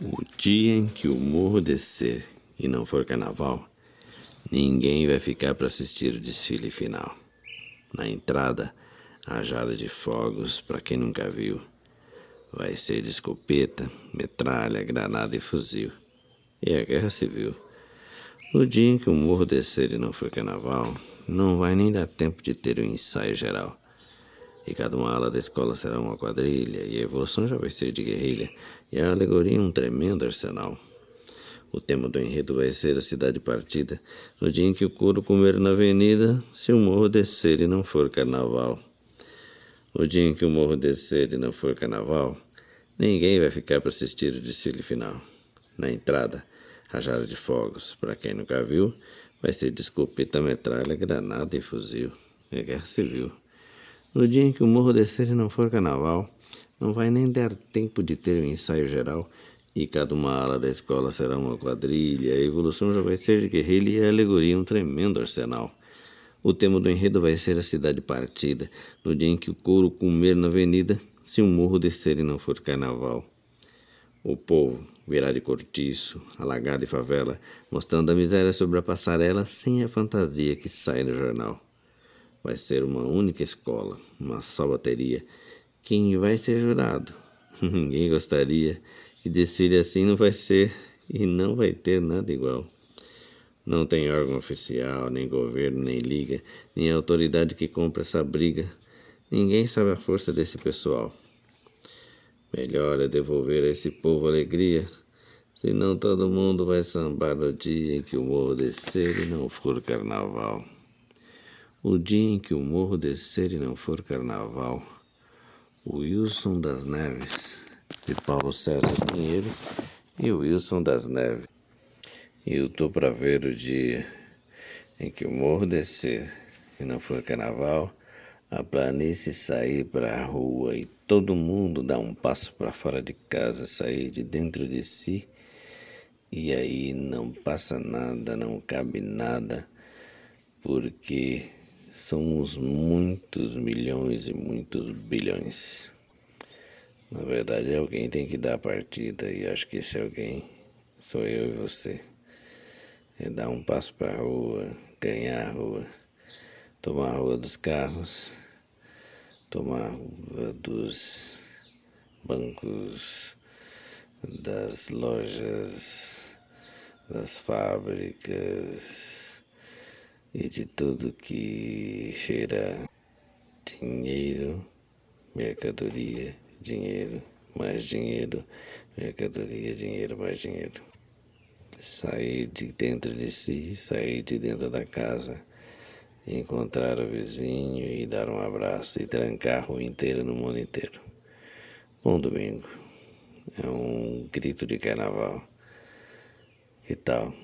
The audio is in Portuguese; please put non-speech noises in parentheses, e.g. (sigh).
O dia em que o morro descer e não for carnaval, ninguém vai ficar para assistir o desfile final. Na entrada, a jada de fogos para quem nunca viu. Vai ser de escopeta, metralha, granada e fuzil. E a guerra civil. No dia em que o morro descer e não for carnaval, não vai nem dar tempo de ter o um ensaio geral e cada uma ala da escola será uma quadrilha, e a evolução já vai ser de guerrilha, e a alegoria um tremendo arsenal. O tema do enredo vai ser a cidade partida, no dia em que o couro comer na avenida, se o morro descer e não for carnaval. No dia em que o morro descer e não for carnaval, ninguém vai ficar para assistir o desfile final. Na entrada, rajada de fogos, para quem nunca viu, vai ser de escopeta, metralha, granada e fuzil. É guerra civil. No dia em que o morro descer e não for carnaval, não vai nem dar tempo de ter um ensaio geral, e cada uma ala da escola será uma quadrilha, a evolução já vai ser de guerrilha e a alegoria um tremendo arsenal. O tema do enredo vai ser a cidade partida, no dia em que o couro comer na avenida, se o morro descer e não for carnaval. O povo virá de cortiço, alagado e favela, mostrando a miséria sobre a passarela sem a fantasia que sai no jornal. Vai ser uma única escola, uma só bateria. Quem vai ser jurado? (laughs) Ninguém gostaria que desfile assim não vai ser e não vai ter nada igual. Não tem órgão oficial, nem governo, nem liga, nem autoridade que compre essa briga. Ninguém sabe a força desse pessoal. Melhor é devolver a esse povo alegria, senão todo mundo vai sambar no dia em que o morro descer e não for carnaval. O dia em que o morro descer e não for carnaval, Wilson das Neves, de Paulo César Pinheiro e Wilson das Neves. E eu tô para ver o dia em que o morro descer e não for carnaval, a planície sair para a rua e todo mundo dar um passo para fora de casa, sair de dentro de si. E aí não passa nada, não cabe nada, porque somos muitos milhões e muitos bilhões. Na verdade, alguém tem que dar a partida e acho que esse alguém sou eu e você. É dar um passo para a rua, ganhar a rua, tomar a rua dos carros, tomar a rua dos bancos, das lojas, das fábricas e de tudo que cheira dinheiro, mercadoria, dinheiro, mais dinheiro, mercadoria, dinheiro, mais dinheiro. Sair de dentro de si, sair de dentro da casa, encontrar o vizinho e dar um abraço e trancar a rua inteira no mundo inteiro. Bom domingo. É um grito de carnaval. Que tal?